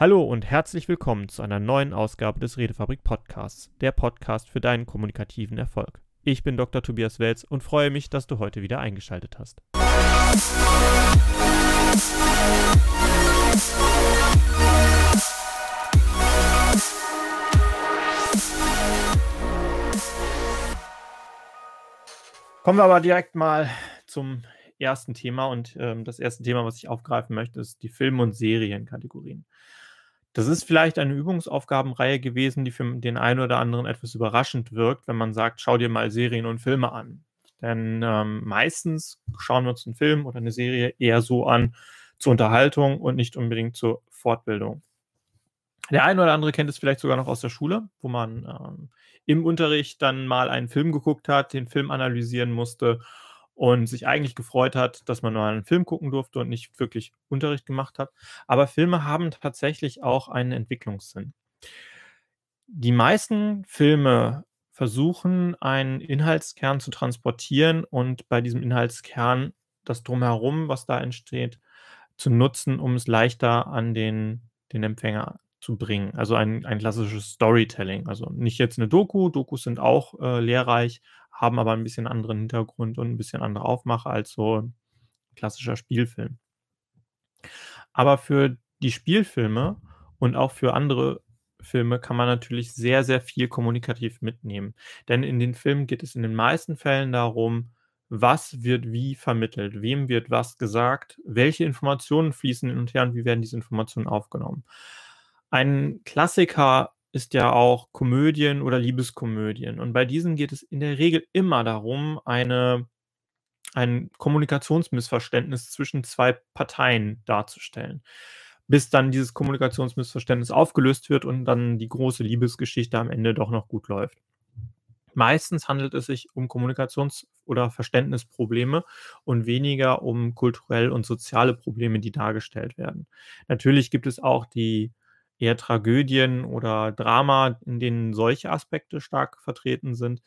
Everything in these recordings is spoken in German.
Hallo und herzlich willkommen zu einer neuen Ausgabe des Redefabrik Podcasts, der Podcast für deinen kommunikativen Erfolg. Ich bin Dr. Tobias Welz und freue mich, dass du heute wieder eingeschaltet hast. Kommen wir aber direkt mal zum ersten Thema und ähm, das erste Thema, was ich aufgreifen möchte, ist die Film- und Serienkategorien. Das ist vielleicht eine Übungsaufgabenreihe gewesen, die für den einen oder anderen etwas überraschend wirkt, wenn man sagt, schau dir mal Serien und Filme an. Denn ähm, meistens schauen wir uns einen Film oder eine Serie eher so an zur Unterhaltung und nicht unbedingt zur Fortbildung. Der eine oder andere kennt es vielleicht sogar noch aus der Schule, wo man ähm, im Unterricht dann mal einen Film geguckt hat, den Film analysieren musste und sich eigentlich gefreut hat, dass man nur einen Film gucken durfte und nicht wirklich Unterricht gemacht hat. Aber Filme haben tatsächlich auch einen Entwicklungssinn. Die meisten Filme versuchen, einen Inhaltskern zu transportieren und bei diesem Inhaltskern das Drumherum, was da entsteht, zu nutzen, um es leichter an den, den Empfänger zu bringen. Also ein, ein klassisches Storytelling. Also nicht jetzt eine Doku. Dokus sind auch äh, lehrreich, haben aber ein bisschen anderen Hintergrund und ein bisschen andere Aufmache als so ein klassischer Spielfilm. Aber für die Spielfilme und auch für andere Filme kann man natürlich sehr, sehr viel kommunikativ mitnehmen. Denn in den Filmen geht es in den meisten Fällen darum, was wird wie vermittelt, wem wird was gesagt, welche Informationen fließen hin und her und wie werden diese Informationen aufgenommen. Ein Klassiker ist ja auch Komödien oder Liebeskomödien. Und bei diesen geht es in der Regel immer darum, eine, ein Kommunikationsmissverständnis zwischen zwei Parteien darzustellen. Bis dann dieses Kommunikationsmissverständnis aufgelöst wird und dann die große Liebesgeschichte am Ende doch noch gut läuft. Meistens handelt es sich um Kommunikations- oder Verständnisprobleme und weniger um kulturell und soziale Probleme, die dargestellt werden. Natürlich gibt es auch die eher Tragödien oder Drama, in denen solche Aspekte stark vertreten sind.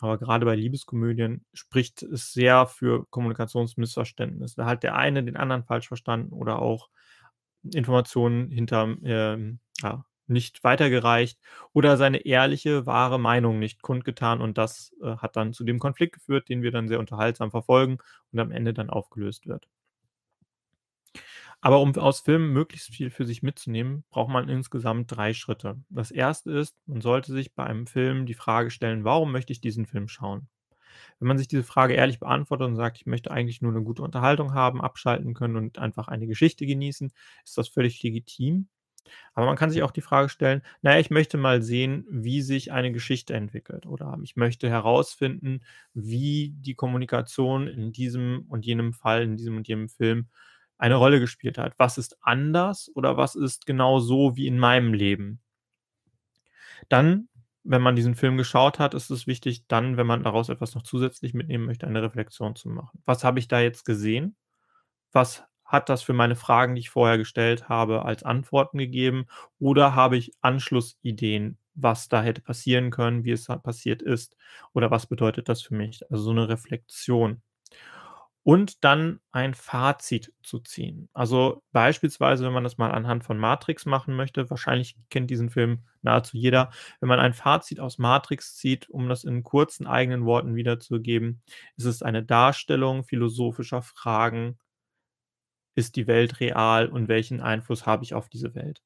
Aber gerade bei Liebeskomödien spricht es sehr für Kommunikationsmissverständnis. Da hat der eine den anderen falsch verstanden oder auch Informationen hinter ähm, ja, nicht weitergereicht oder seine ehrliche, wahre Meinung nicht kundgetan und das äh, hat dann zu dem Konflikt geführt, den wir dann sehr unterhaltsam verfolgen und am Ende dann aufgelöst wird. Aber um aus Filmen möglichst viel für sich mitzunehmen, braucht man insgesamt drei Schritte. Das erste ist, man sollte sich bei einem Film die Frage stellen, warum möchte ich diesen Film schauen? Wenn man sich diese Frage ehrlich beantwortet und sagt, ich möchte eigentlich nur eine gute Unterhaltung haben, abschalten können und einfach eine Geschichte genießen, ist das völlig legitim. Aber man kann sich auch die Frage stellen, naja, ich möchte mal sehen, wie sich eine Geschichte entwickelt oder ich möchte herausfinden, wie die Kommunikation in diesem und jenem Fall, in diesem und jenem Film eine Rolle gespielt hat. Was ist anders oder was ist genau so wie in meinem Leben? Dann, wenn man diesen Film geschaut hat, ist es wichtig, dann, wenn man daraus etwas noch zusätzlich mitnehmen möchte, eine Reflexion zu machen. Was habe ich da jetzt gesehen? Was hat das für meine Fragen, die ich vorher gestellt habe, als Antworten gegeben? Oder habe ich Anschlussideen, was da hätte passieren können, wie es passiert ist? Oder was bedeutet das für mich? Also so eine Reflexion und dann ein Fazit zu ziehen. Also beispielsweise, wenn man das mal anhand von Matrix machen möchte, wahrscheinlich kennt diesen Film nahezu jeder, wenn man ein Fazit aus Matrix zieht, um das in kurzen eigenen Worten wiederzugeben, ist es eine Darstellung philosophischer Fragen, ist die Welt real und welchen Einfluss habe ich auf diese Welt?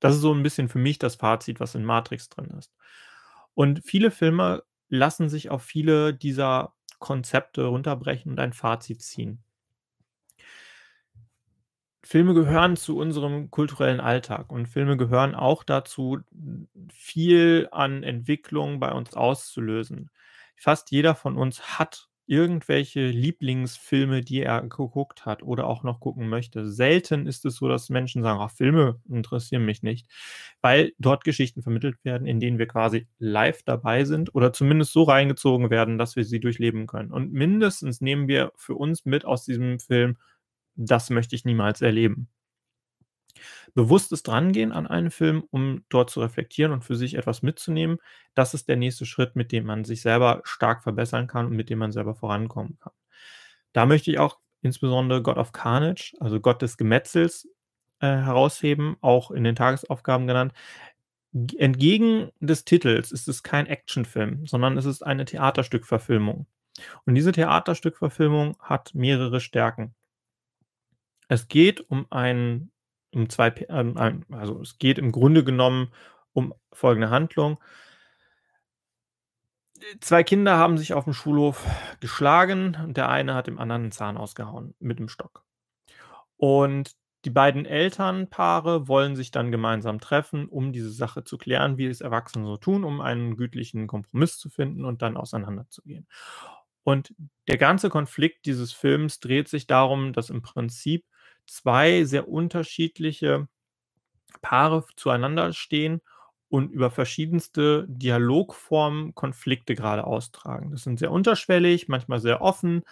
Das ist so ein bisschen für mich das Fazit, was in Matrix drin ist. Und viele Filme lassen sich auf viele dieser Konzepte runterbrechen und ein Fazit ziehen. Filme gehören zu unserem kulturellen Alltag und Filme gehören auch dazu, viel an Entwicklung bei uns auszulösen. Fast jeder von uns hat irgendwelche Lieblingsfilme, die er geguckt hat oder auch noch gucken möchte. Selten ist es so, dass Menschen sagen, ach, Filme interessieren mich nicht, weil dort Geschichten vermittelt werden, in denen wir quasi live dabei sind oder zumindest so reingezogen werden, dass wir sie durchleben können. Und mindestens nehmen wir für uns mit aus diesem Film, das möchte ich niemals erleben bewusstes Drangehen an einen Film, um dort zu reflektieren und für sich etwas mitzunehmen, das ist der nächste Schritt, mit dem man sich selber stark verbessern kann und mit dem man selber vorankommen kann. Da möchte ich auch insbesondere God of Carnage, also Gott des Gemetzels, äh, herausheben, auch in den Tagesaufgaben genannt. Entgegen des Titels ist es kein Actionfilm, sondern es ist eine Theaterstückverfilmung. Und diese Theaterstückverfilmung hat mehrere Stärken. Es geht um ein um 2 P ähm, also, es geht im Grunde genommen um folgende Handlung. 2 Kinder haben sich auf'm Schulhof geschlagen und der eine hat dem anderen 'n Zahn ausgehauen mit 'nem Stock. Und die beiden Elternpaare wollen sich dann gemeinsam treffen, um diese Sache zu klären, wie es Erwachsene so tun, um einen gütlichen Kompromiss zu finden und dann auseinanderzugehen. Und der ganze Konflikt dieses Films dreht sich darum, dass im Prinzip 2 sehr unterschiedliche Paare zueinander stehen und über verschiedenste Dialogformen Konflikte grade austragen. Das sind sehr unterschwellig, manchmal sehr offen,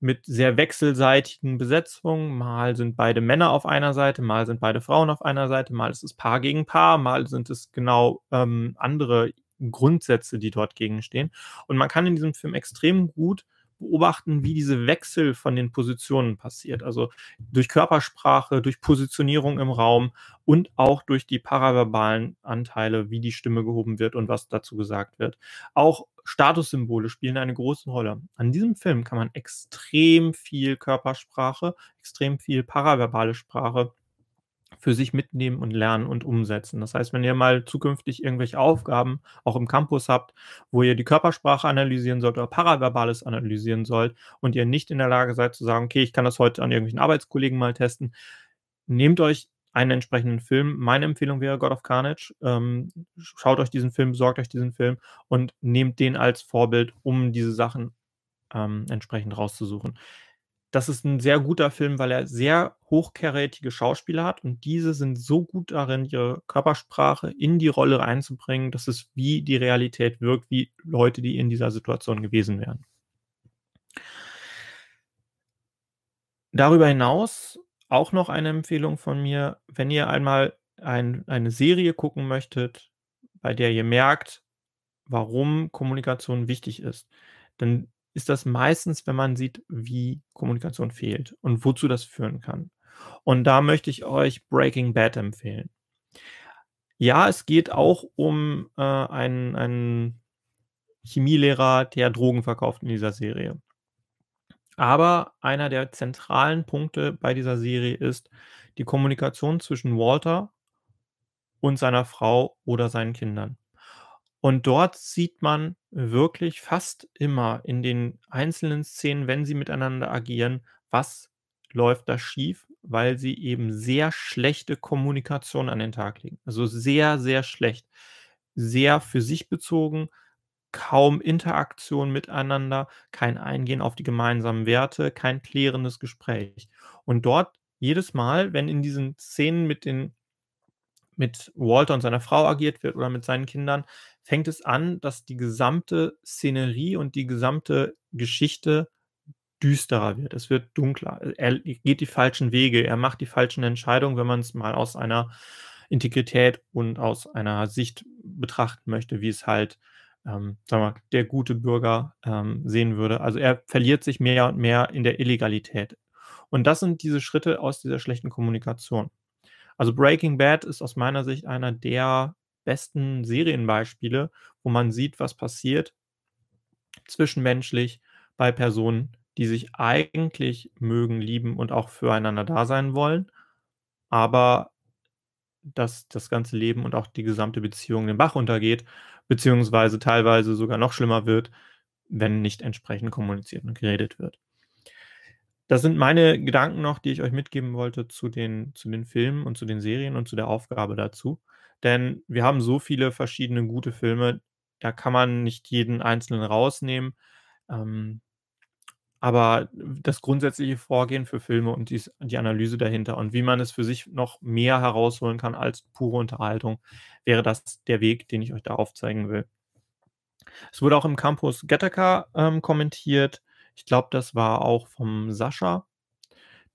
mit sehr wechselseitigen Besetzungen. Mal sind beide Männer auf einer Seite, mal sind beide Frauen auf einer Seite, mal ist es Paar gegen Paar, mal sind es genau, ähm, andere Grundsätze, die dort gegenstehen. Und man kann in diesem Film extrem gut beobachten, wie diese Wechsel von den Positionen passiert. Also, durch Körpersprache, durch Positionierung im Raum und auch durch die paraverbalen Anteile, wie die Stimme gehoben wird und was dazu gesagt wird. Auch Statussymbole spielen eine große Rolle. An diesem Film kann man extrem viel Körpersprache, extrem viel paraverbale Sprache für sich mitnehmen und lernen und umsetzen. Das heißt, wenn ihr mal zukünftig irgendwelche Aufgaben auch im Campus habt, wo ihr die Körpersprache analysieren sollt oder Paraverbales analysieren sollt und ihr nicht in der Lage seid zu sagen: „Okay, ich kann das heute an irgendwelchen Arbeitskollegen mal testen“, nehmt euch einen entsprechenden Film. Meine Empfehlung wäre „God of Carnage“. Ähm, sch schaut euch diesen Film, besorgt euch diesen Film und nehmt den als Vorbild, um diese Sachen, ähm, entsprechend rauszusuchen. Das ist 'n sehr guter Film, weil er sehr hochkarätige Schauspieler hat und diese sind so gut darin, ihre Körpersprache in die Rolle reinzubringen, dass es wie die Realität wirkt, wie Leute, die in dieser Situation gewesen wären. Darüber hinaus auch noch eine Empfehlung von mir, wenn ihr einmal ein eine Serie gucken möchtet, bei der ihr merkt, warum Kommunikation wichtig ist, dann ist das meistens, wenn man sieht, wie Kommunikation fehlt und wozu das führen kann. Und da möchte ich euch Breaking Bad empfehlen. Ja, es geht auch um, äh, einen einen Chemielehrer, der Drogen verkauft in dieser Serie. Aber einer der zentralen Punkte bei dieser Serie ist die Kommunikation zwischen Walter und seiner Frau oder seinen Kindern. Und dort sieht man wirklich fast immer in den einzelnen Szenen, wenn sie miteinander agieren, was läuft da schief, weil sie eben sehr schlechte Kommunikation an den Tag legen. Also, sehr, sehr schlecht. Sehr für sich bezogen, kaum Interaktion miteinander, kein Eingehen auf die gemeinsamen Werte, kein klärendes Gespräch. Und dort jedes Mal, wenn in diesen Szenen mit den mit Walter und seiner Frau agiert wird oder mit seinen Kindern, fängt es an, dass die gesamte Szenerie und die gesamte Geschichte düsterer wird. Es wird dunkler. Er geht die falschen Wege. Er macht die falschen Entscheidungen, wenn man's mal aus einer Integrität und aus einer Sicht betrachten möchte, wie es halt, ähm, mal, der gute Bürger, ähm, sehen würde. Also, er verliert sich mehr und mehr in der Illegalität. Und das sind diese Schritte aus dieser schlechten Kommunikation. Also, Breaking Bad ist aus meiner Sicht einer der besten Serienbeispiele, wo man sieht, was passiert zwischenmenschlich bei Personen, die sich eigentlich mögen, lieben und auch füreinander da sein wollen, aber dass das ganze Leben und auch die gesamte Beziehung den Bach runtergeht, beziehungsweise teilweise sogar noch schlimmer wird, wenn nicht entsprechend kommuniziert und geredet wird. Das sind meine Gedanken noch, die ich euch mitgeben wollte zu den zu den Filmen und zu den Serien und zu der Aufgabe dazu. Denn wir haben so viele verschiedene gute Filme, da kann man nicht jeden einzelnen rausnehmen. Ähm, aber das grundsätzliche Vorgehen für Filme und dies die Analyse dahinter und wie man es für sich noch mehr herausholen kann als pure Unterhaltung, wäre das der Weg, den ich euch da aufzeigen will. Es wurde auch im Campus Gattaca, ähm, kommentiert. Ich glaube, das war auch vom Sascha,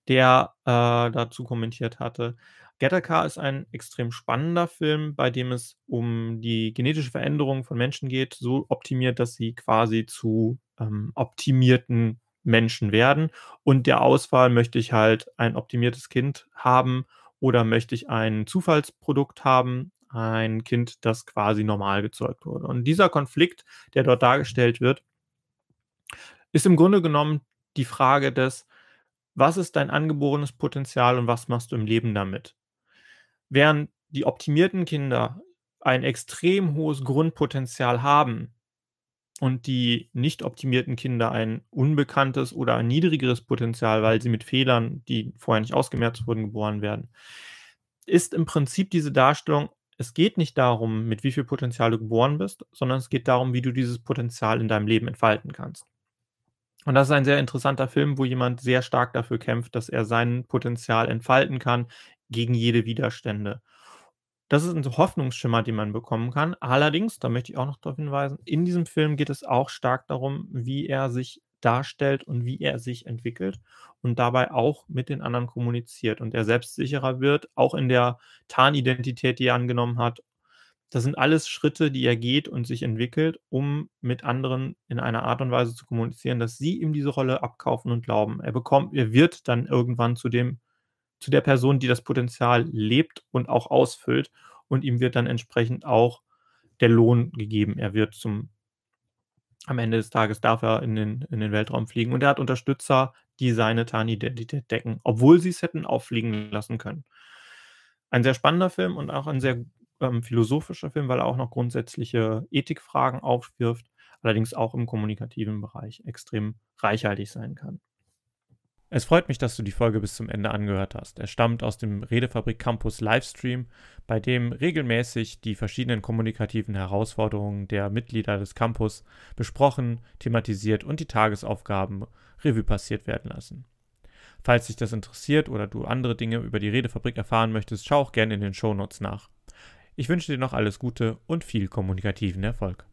der, äh, dazu kommentiert hatte. Gattaca ist ein extrem spannender Film, bei dem es um die genetische Veränderung von Menschen geht, so optimiert, dass sie quasi zu, ähm, optimierten Menschen werden. Und der Auswahl möchte ich halt ein optimiertes Kind haben oder möchte ich ein Zufallsprodukt haben, ein Kind, das quasi normal gezeugt wurde. Und dieser Konflikt, der dort dargestellt wird, ist im Grunde genommen die Frage des, was ist dein angeborenes Potenzial und was machst du im Leben damit? Während die optimierten Kinder ein extrem hohes Grundpotenzial haben und die nicht optimierten Kinder ein unbekanntes oder ein niedrigeres Potenzial, weil sie mit Fehlern, die vorher nicht ausgemerzt wurden, geboren werden, ist im Prinzip diese Darstellung, es geht nicht darum, mit wie viel Potenzial du geboren bist, sondern es geht darum, wie du dieses Potenzial in deinem Leben entfalten kannst. Und das ist ein sehr interessanter Film, wo jemand sehr stark dafür kämpft, dass er sein Potenzial entfalten kann gegen jede Widerstände. Das ist ein Hoffnungsschimmer, den man bekommen kann. Allerdings, da möchte ich auch noch darauf hinweisen, in diesem Film geht es auch stark darum, wie er sich darstellt und wie er sich entwickelt und dabei auch mit den anderen kommuniziert und er selbstsicherer wird, auch in der Tarnidentität, die er angenommen hat das sind alles Schritte, die er geht und sich entwickelt, um mit anderen in einer Art und Weise zu kommunizieren, dass sie ihm diese Rolle abkaufen und glauben. Er bekommt er wird dann irgendwann zu dem zu der Person, die das Potenzial lebt und auch ausfüllt und ihm wird dann entsprechend auch der Lohn gegeben. Er wird zum am Ende des Tages darf er in den in den Weltraum fliegen und er hat Unterstützer, die seine Tarnidentität decken, obwohl sie es hätten auffliegen lassen können. Ein sehr spannender Film und auch ein sehr ähm, philosophischer Film, weil er auch noch grundsätzliche Ethikfragen aufwirft, allerdings auch im kommunikativen Bereich extrem reichhaltig sein kann. Es freut mich, dass du die Folge bis zum Ende angehört hast. Er stammt aus dem Redefabrik Campus Livestream, bei dem regelmäßig die verschiedenen kommunikativen Herausforderungen der Mitglieder des Campus besprochen, thematisiert und die Tagesaufgaben Revue passiert werden lassen. Falls dich das interessiert oder du andere Dinge über die Redefabrik erfahren möchtest, schau auch gerne in den Shownotes nach. Ich wünsche dir noch alles Gute und viel kommunikativen Erfolg.